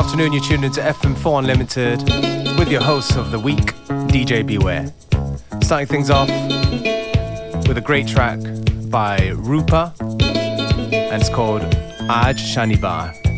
afternoon. You're tuned into FM4 Unlimited with your host of the week, DJ Beware. Starting things off with a great track by Rupa, and it's called Aaj Shanibar.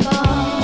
anymore.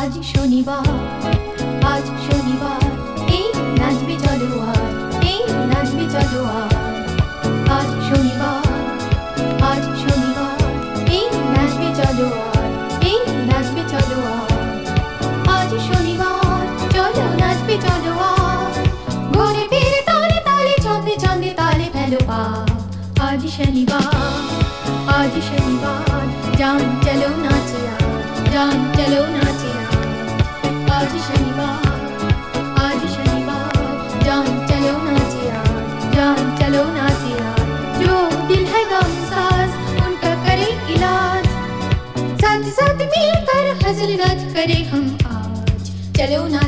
আজ শনিবার আজ मंजिल रद्द हम आज। चलो ना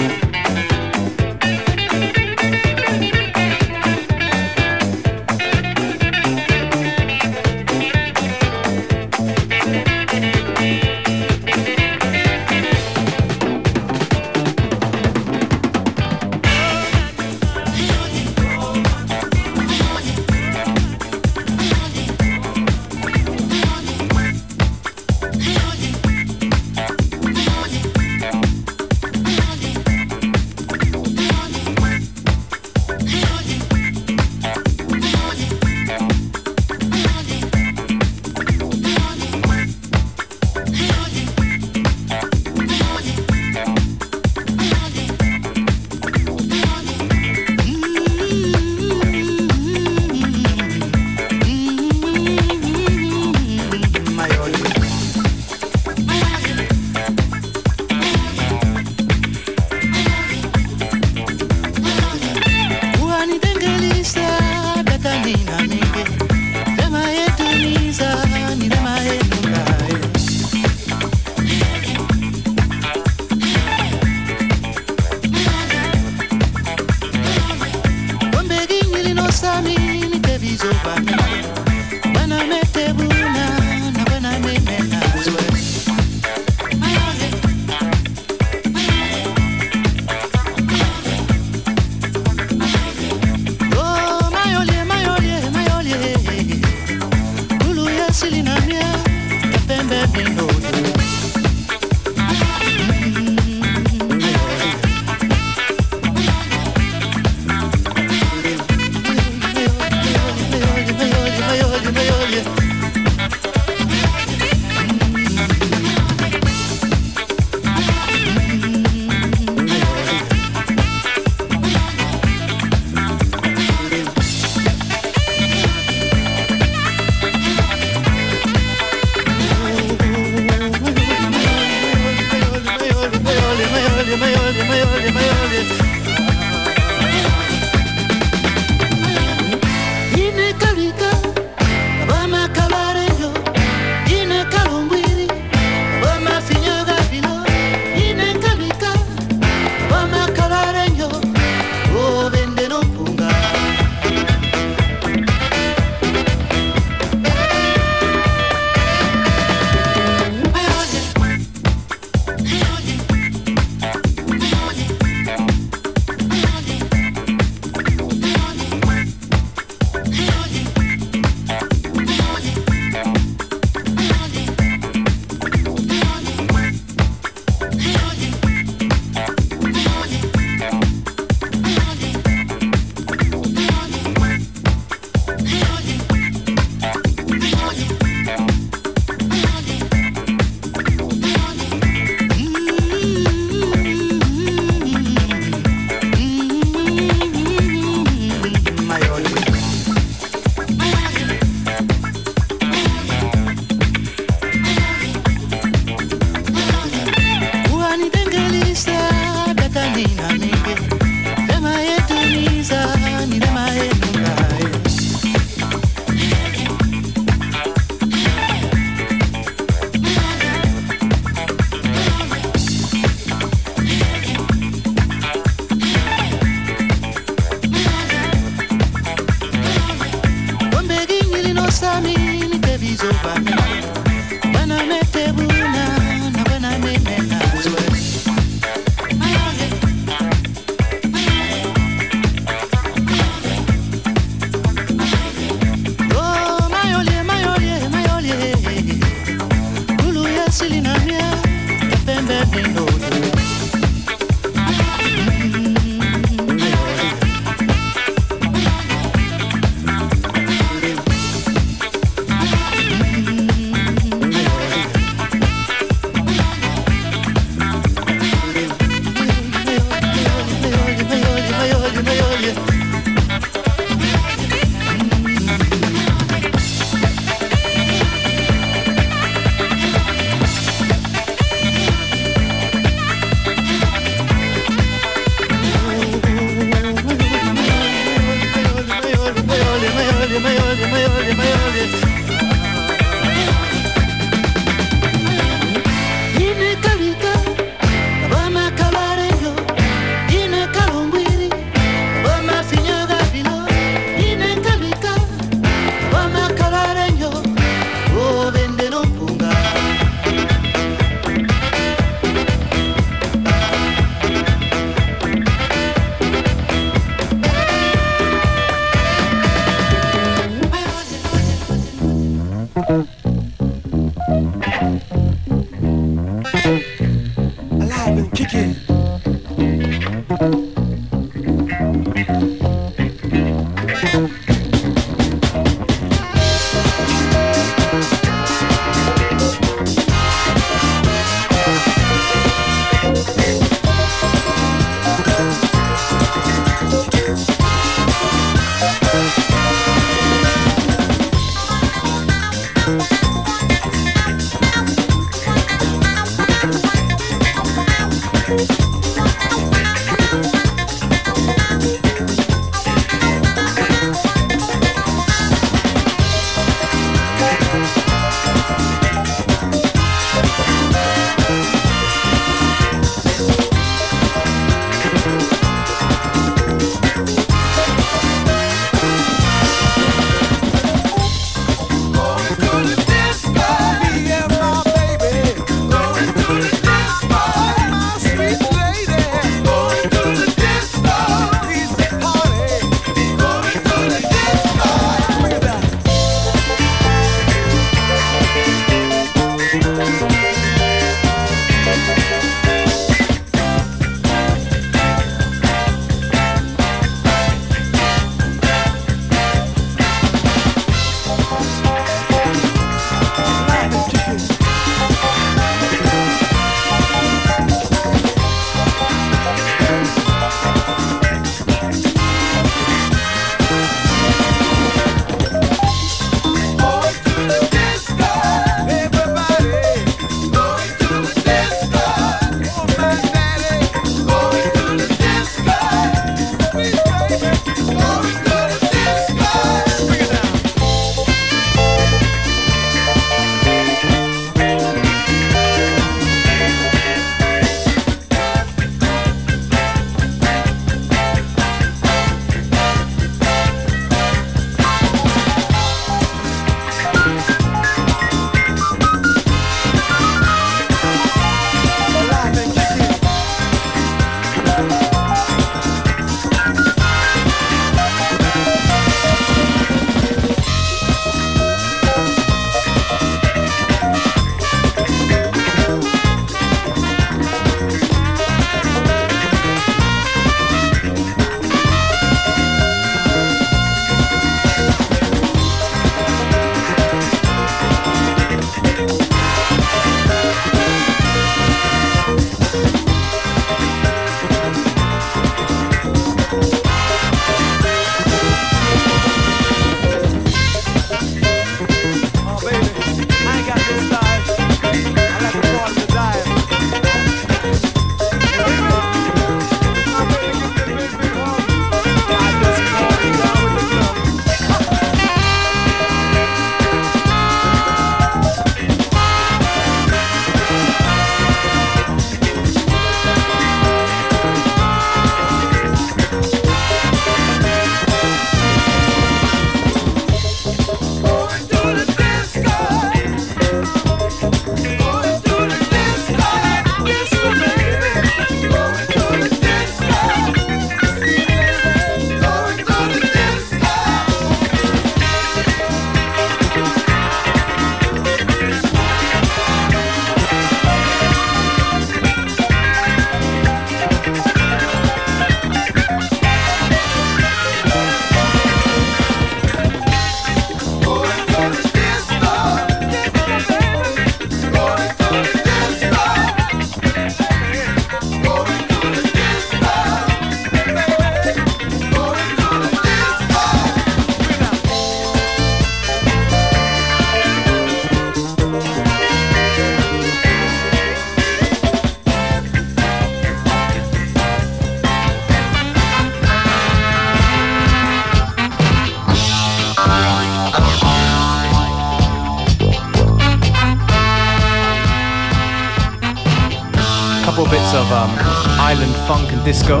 island funk and disco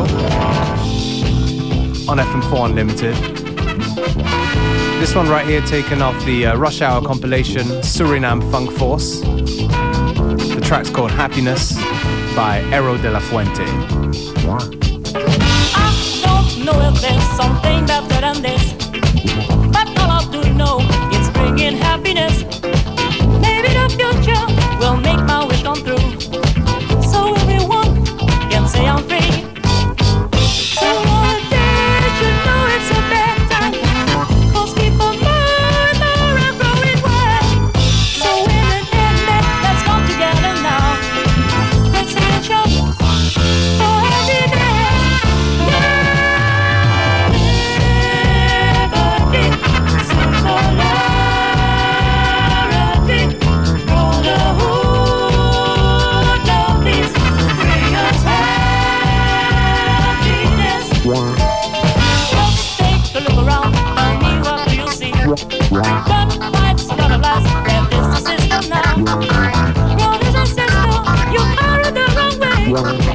on FM4 Unlimited. This one right here taken off the uh, Rush Hour compilation Suriname Funk Force. The track's called Happiness by Ero de la Fuente. I don't know if there's something better than this, but all I do know bringing happiness. wrong.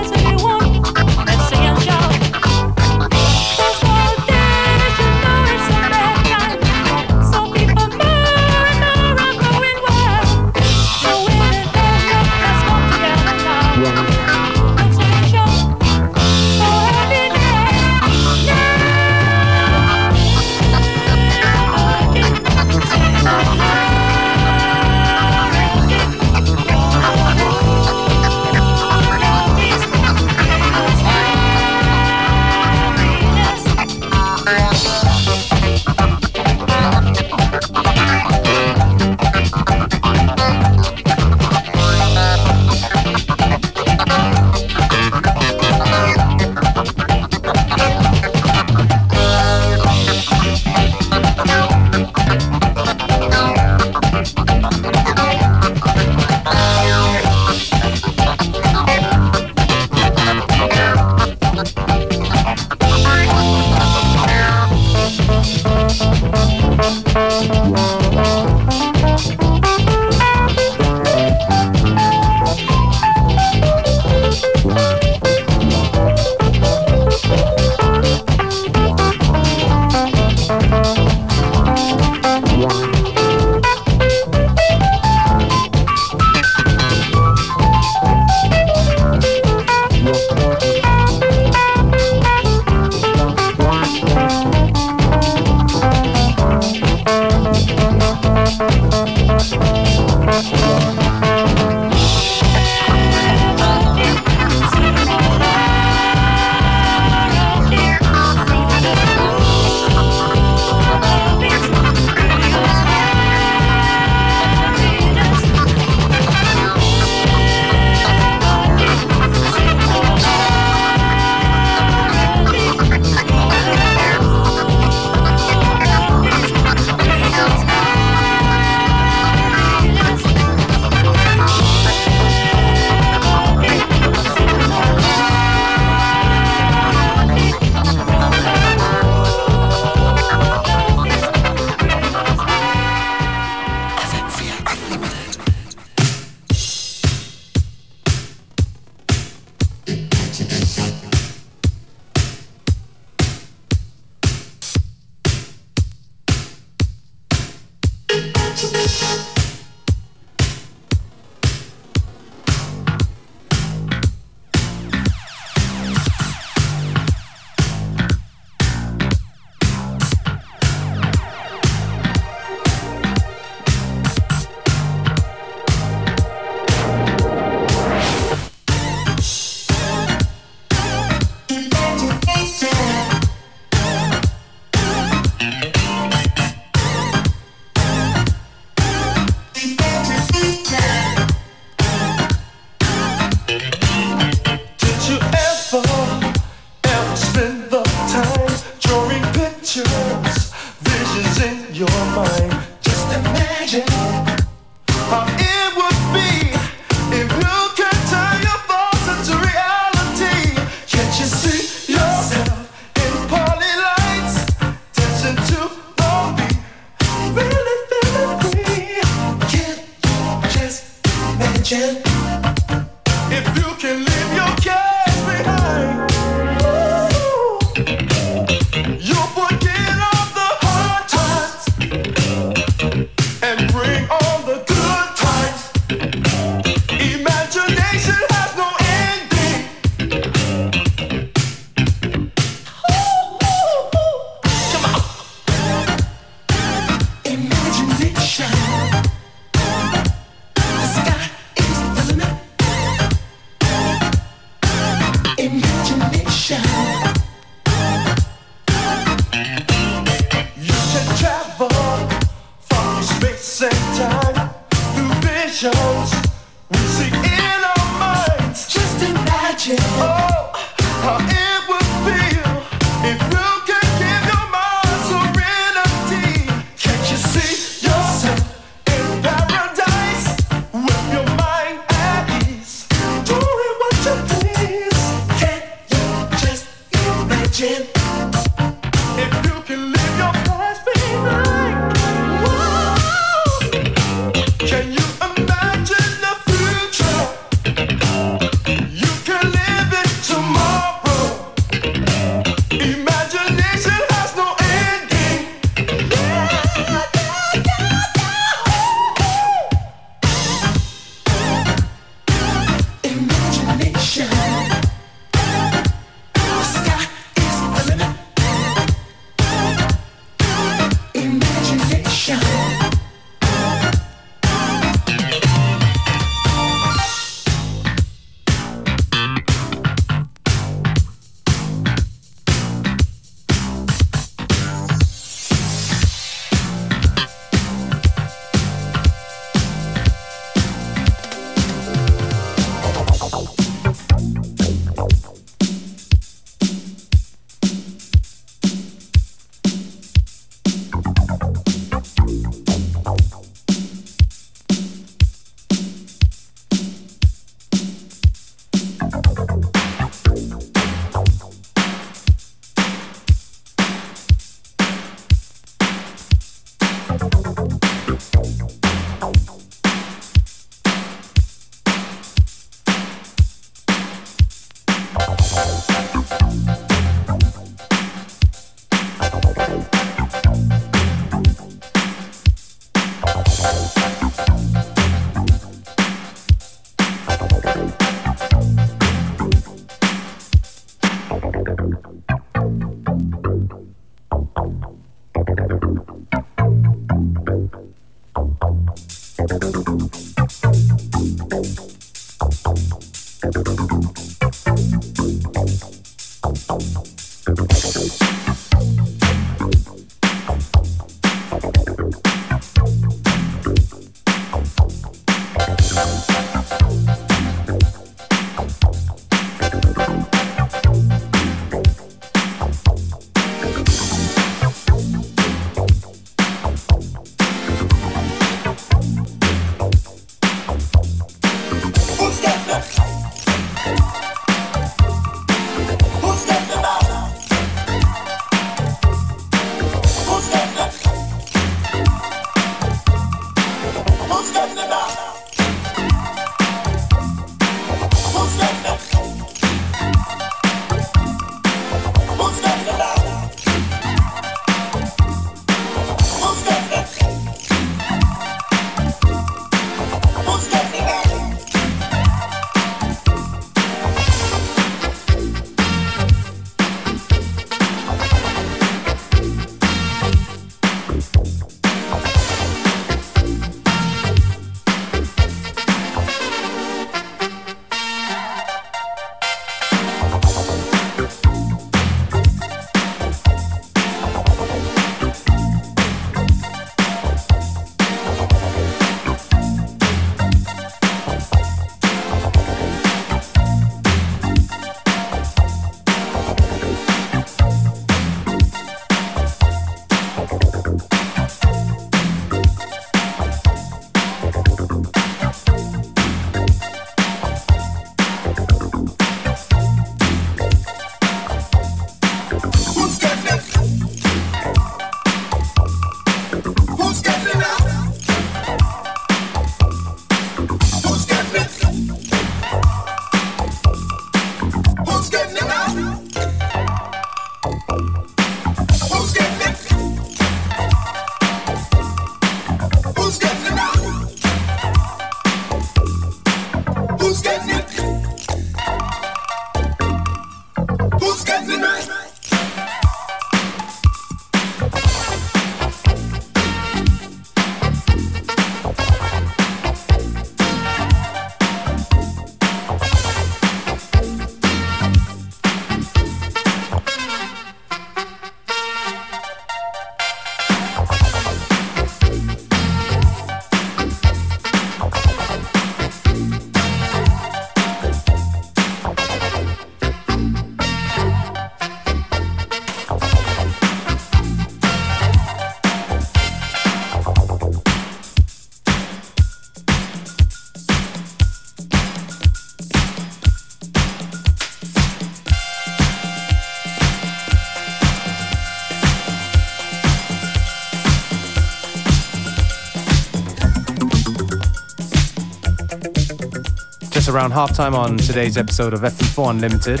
around halftime on today's episode of FM4 Unlimited.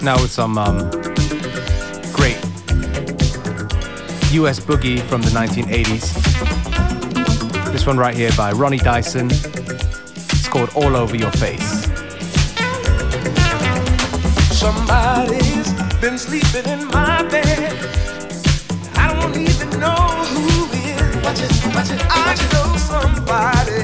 Now with some um, great US boogie from the 1980s. This one right here by Ronnie Dyson. It's called All Over Your Face. Somebody's been sleeping in my bed. I don't even know who it is. Watch it, watch it, I know somebody.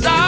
stop.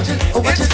watch it, oh watch it.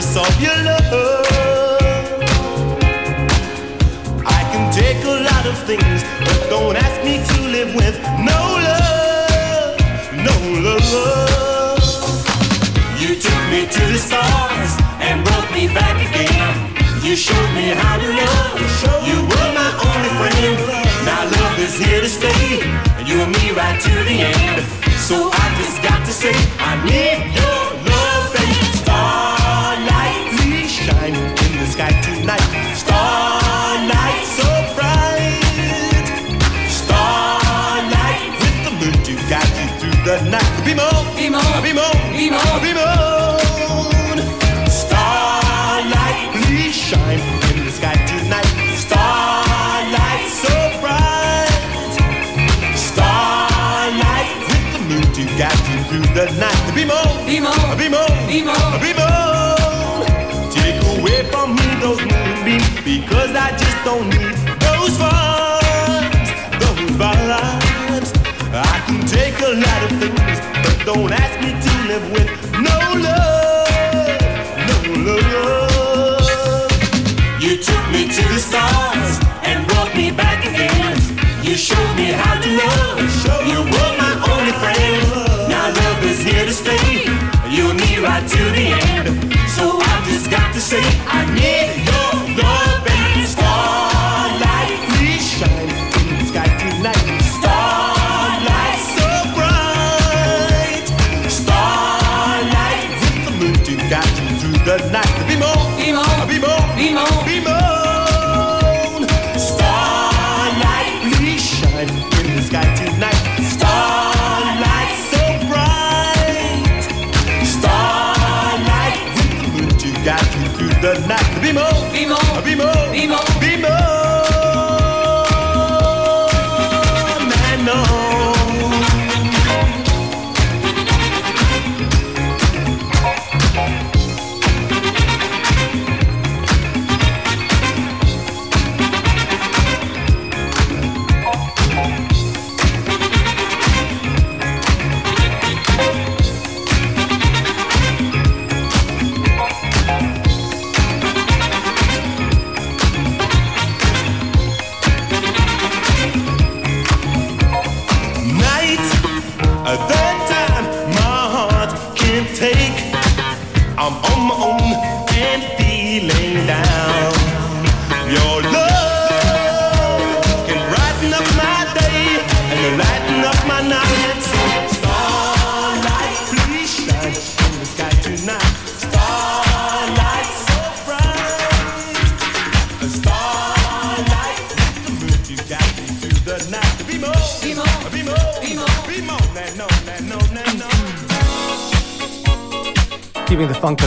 Starlight, please say I need you.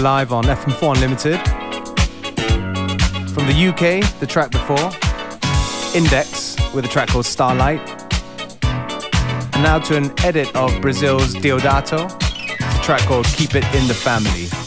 Live on FM4 Unlimited. From the UK, the track before, Index with a track called Starlight. And now to an edit of Brazil's Deodato, the track called Keep It in the Family.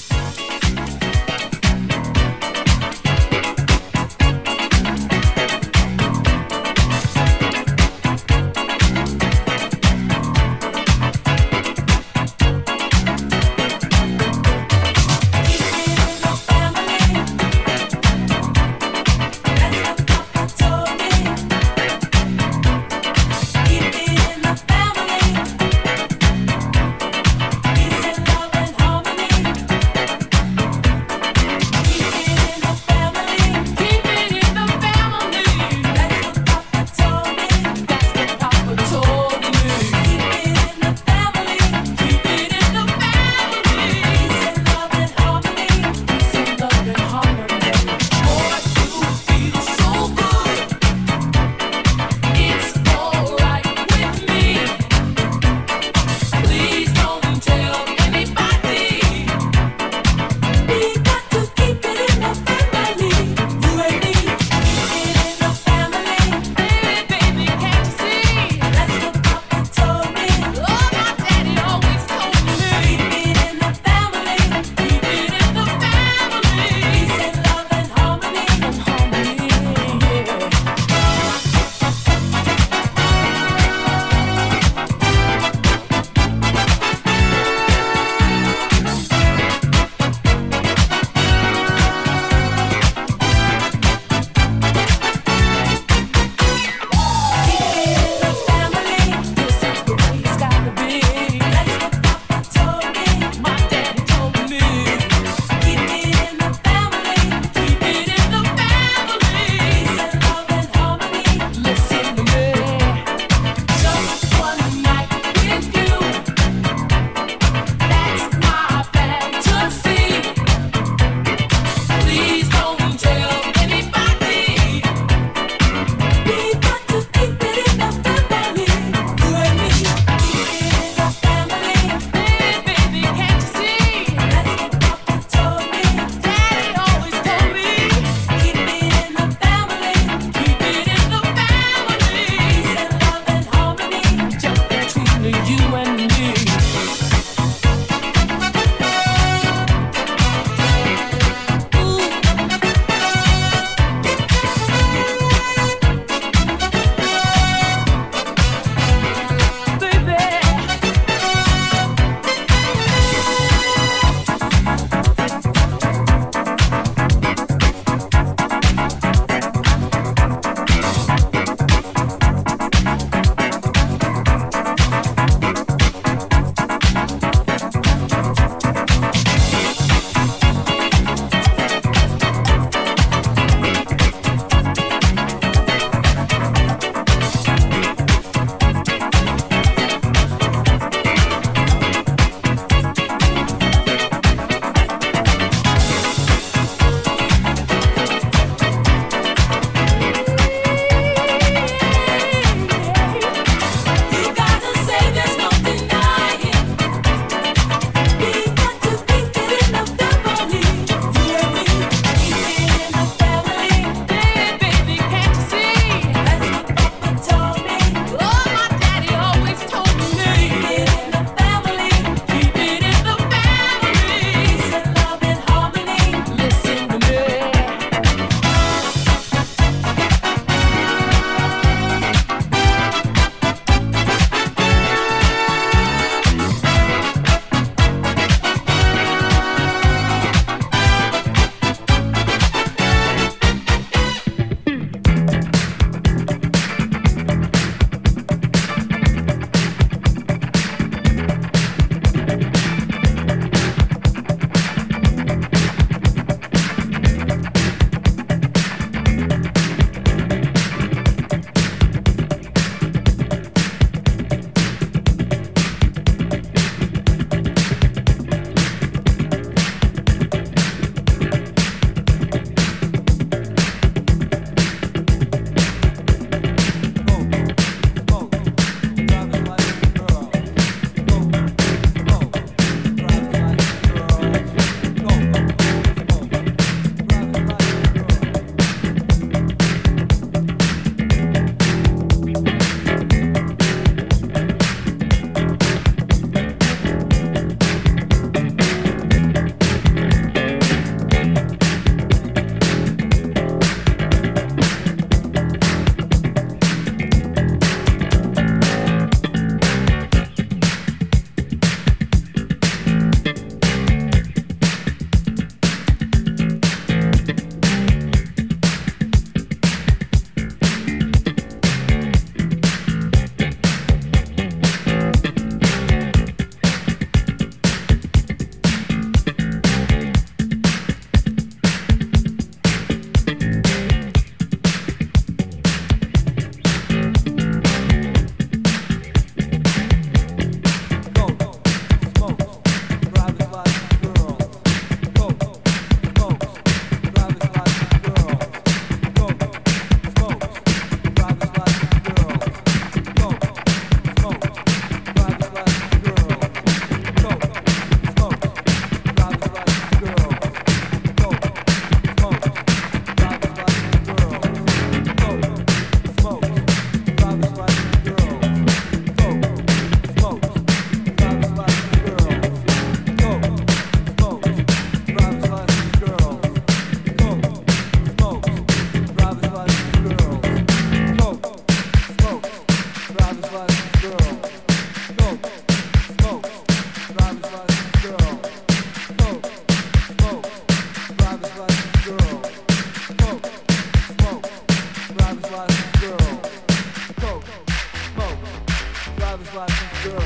watching girl.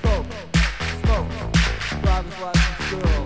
Smoke, smoke. Drivers, watching girl.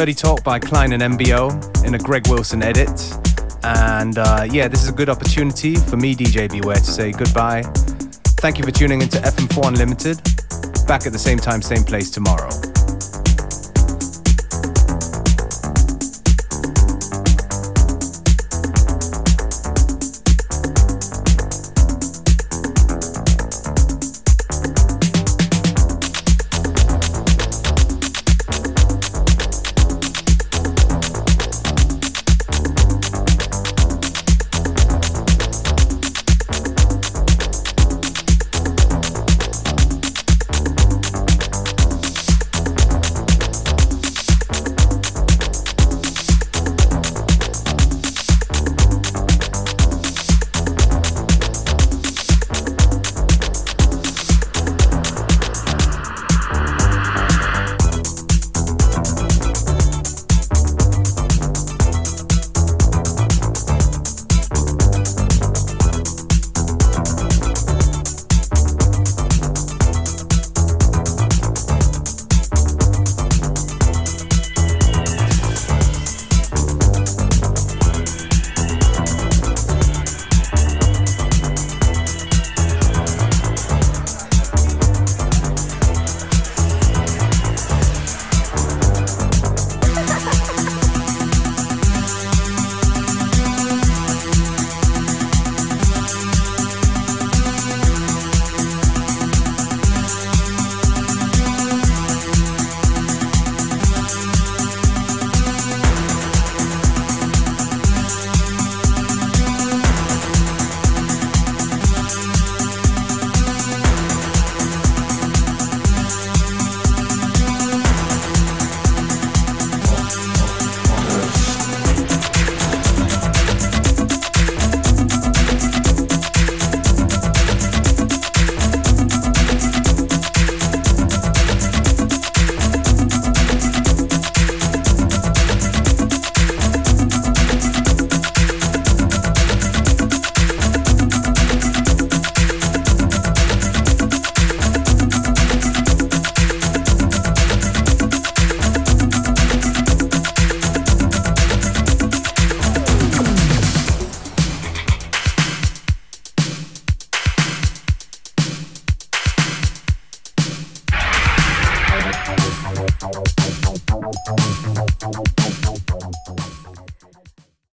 Dirty Talk by Klein and MBO in a Greg Wilson edit. And uh, yeah, this is a good opportunity for me, DJ Beware, to say goodbye. Thank you for tuning into FM4 Unlimited. Back at the same time, same place tomorrow.